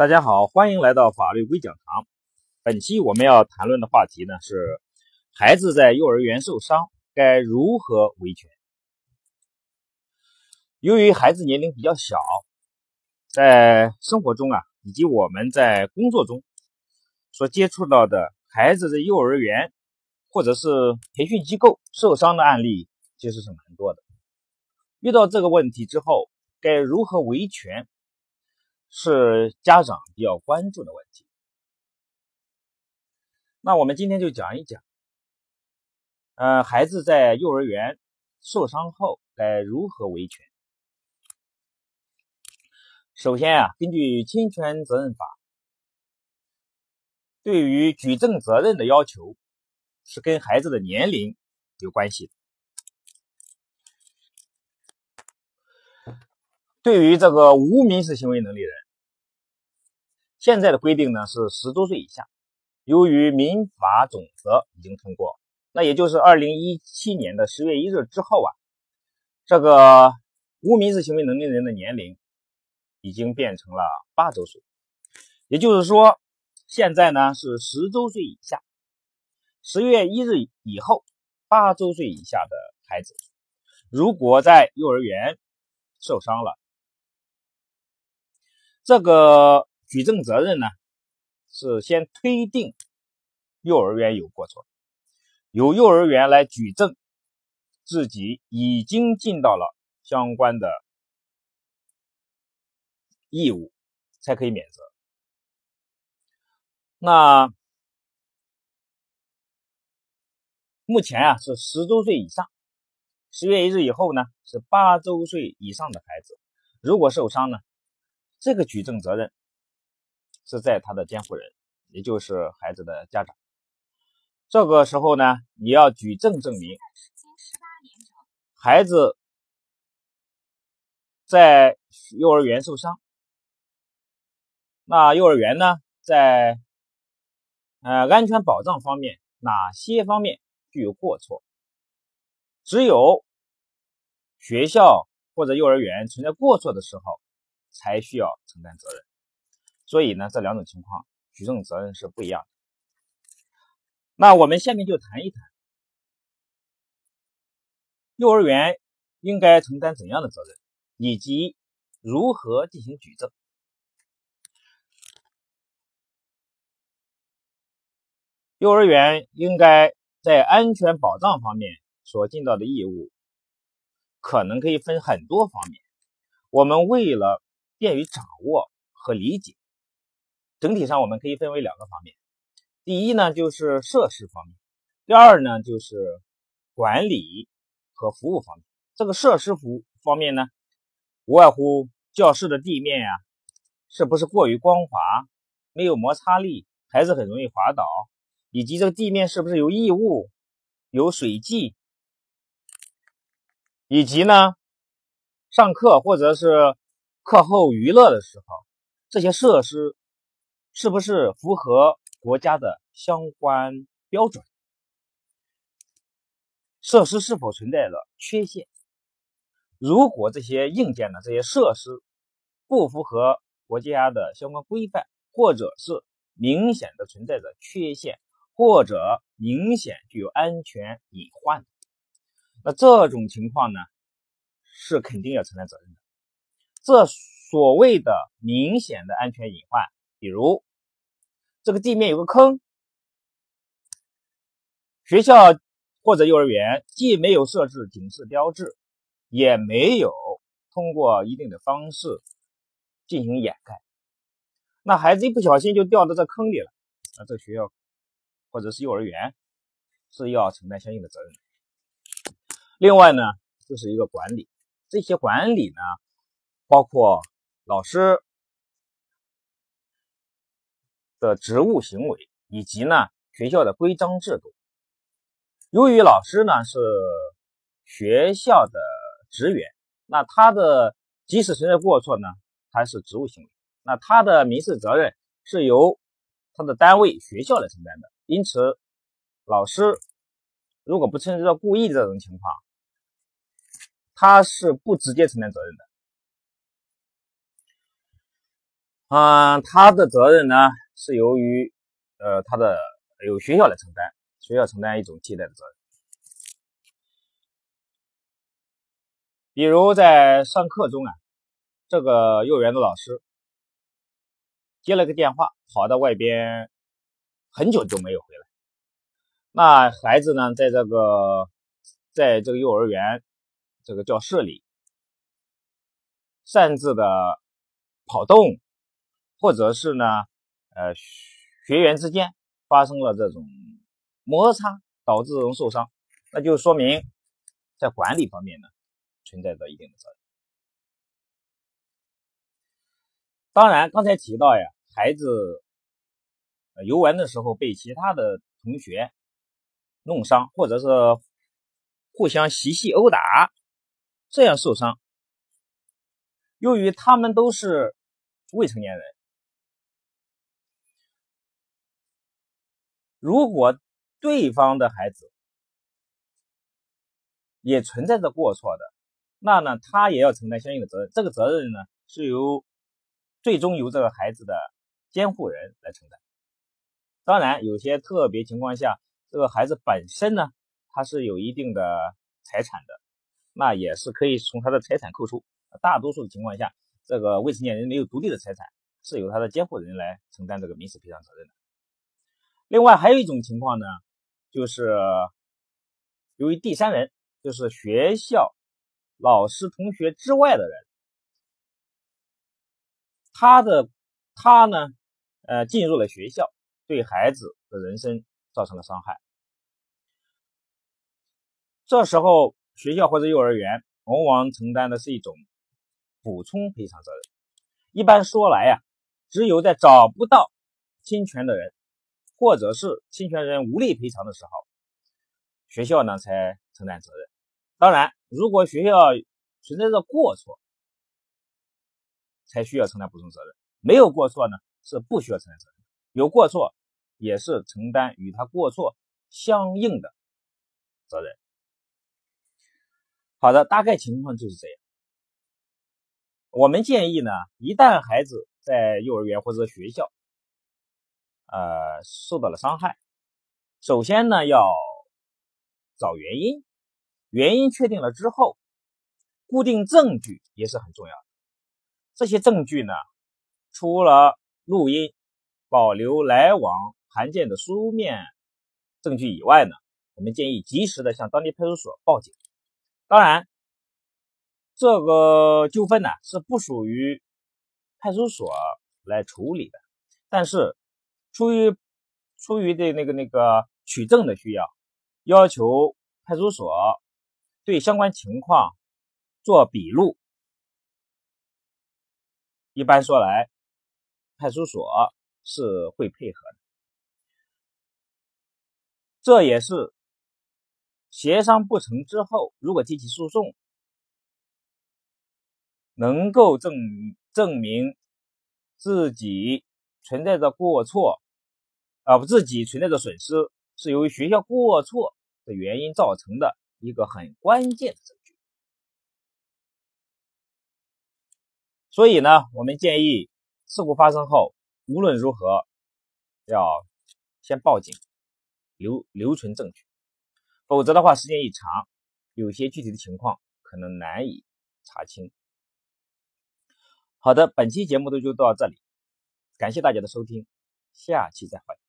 大家好，欢迎来到法律微讲堂。本期我们要谈论的话题呢是孩子在幼儿园受伤该如何维权。由于孩子年龄比较小，在生活中啊以及我们在工作中所接触到的孩子在幼儿园或者是培训机构受伤的案例其实是蛮多的。遇到这个问题之后，该如何维权？是家长比较关注的问题。那我们今天就讲一讲，呃，孩子在幼儿园受伤后该如何维权。首先啊，根据侵权责任法，对于举证责任的要求是跟孩子的年龄有关系的。对于这个无民事行为能力人，现在的规定呢是十周岁以下。由于民法总则已经通过，那也就是二零一七年的十月一日之后啊，这个无民事行为能力人的年龄已经变成了八周岁。也就是说，现在呢是十周岁以下，十月一日以后，八周岁以下的孩子，如果在幼儿园受伤了。这个举证责任呢，是先推定幼儿园有过错，由幼儿园来举证自己已经尽到了相关的义务，才可以免责。那目前啊是十周岁以上，十月一日以后呢是八周岁以上的孩子，如果受伤呢？这个举证责任是在他的监护人，也就是孩子的家长。这个时候呢，你要举证证明孩子在幼儿园受伤，那幼儿园呢，在呃安全保障方面哪些方面具有过错？只有学校或者幼儿园存在过错的时候。才需要承担责任，所以呢，这两种情况举证责任是不一样的。那我们下面就谈一谈幼儿园应该承担怎样的责任，以及如何进行举证。幼儿园应该在安全保障方面所尽到的义务，可能可以分很多方面。我们为了便于掌握和理解，整体上我们可以分为两个方面。第一呢，就是设施方面；第二呢，就是管理和服务方面。这个设施服方面呢，无外乎教室的地面呀，是不是过于光滑，没有摩擦力，孩子很容易滑倒，以及这个地面是不是有异物、有水迹，以及呢，上课或者是。课后娱乐的时候，这些设施是不是符合国家的相关标准？设施是否存在着缺陷？如果这些硬件的这些设施不符合国家的相关规范，或者是明显的存在着缺陷，或者明显具有安全隐患，那这种情况呢，是肯定要承担责任的。这所谓的明显的安全隐患，比如这个地面有个坑，学校或者幼儿园既没有设置警示标志，也没有通过一定的方式进行掩盖，那孩子一不小心就掉到这坑里了，那这学校或者是幼儿园是要承担相应的责任。另外呢，就是一个管理，这些管理呢。包括老师的职务行为，以及呢学校的规章制度。由于老师呢是学校的职员，那他的即使存在过错呢，他是职务行为，那他的民事责任是由他的单位学校来承担的。因此，老师如果不存在故意这种情况，他是不直接承担责任的。嗯，他的责任呢是由于呃他的由学校来承担，学校承担一种替代的责任。比如在上课中啊，这个幼儿园的老师接了个电话，跑到外边很久都没有回来。那孩子呢，在这个在这个幼儿园这个教室里擅自的跑动，或者是呢，呃，学员之间发生了这种摩擦，导致这种受伤，那就说明在管理方面呢。存在着一定的责任。当然，刚才提到呀，孩子游玩的时候被其他的同学弄伤，或者是互相嬉戏殴打，这样受伤，由于他们都是未成年人，如果对方的孩子也存在着过错的。那呢，他也要承担相应的责任。这个责任呢，是由最终由这个孩子的监护人来承担。当然，有些特别情况下，这个孩子本身呢，他是有一定的财产的，那也是可以从他的财产扣除。大多数的情况下，这个未成年人没有独立的财产，是由他的监护人来承担这个民事赔偿责任的。另外，还有一种情况呢，就是由于第三人，就是学校。老师、同学之外的人，他的他呢，呃，进入了学校，对孩子的人生造成了伤害。这时候，学校或者幼儿园往往承担的是一种补充赔偿责任。一般说来呀，只有在找不到侵权的人，或者是侵权人无力赔偿的时候，学校呢才承担责任。当然，如果学校存在着过错，才需要承担补充责任；没有过错呢，是不需要承担责任。有过错，也是承担与他过错相应的责任。好的，大概情况就是这样。我们建议呢，一旦孩子在幼儿园或者学校，呃，受到了伤害，首先呢要找原因。原因确定了之后，固定证据也是很重要的。这些证据呢，除了录音、保留来往函件的书面证据以外呢，我们建议及时的向当地派出所报警。当然，这个纠纷呢是不属于派出所来处理的，但是出于出于的那个那个取证的需要，要求派出所。对相关情况做笔录，一般说来，派出所是会配合的。这也是协商不成之后，如果提起诉讼，能够证证明自己存在着过错，啊不，自己存在着损失，是由于学校过错的原因造成的。一个很关键的证据，所以呢，我们建议事故发生后，无论如何要先报警，留留存证据，否则的话，时间一长，有些具体的情况可能难以查清。好的，本期节目就就到这里，感谢大家的收听，下期再会。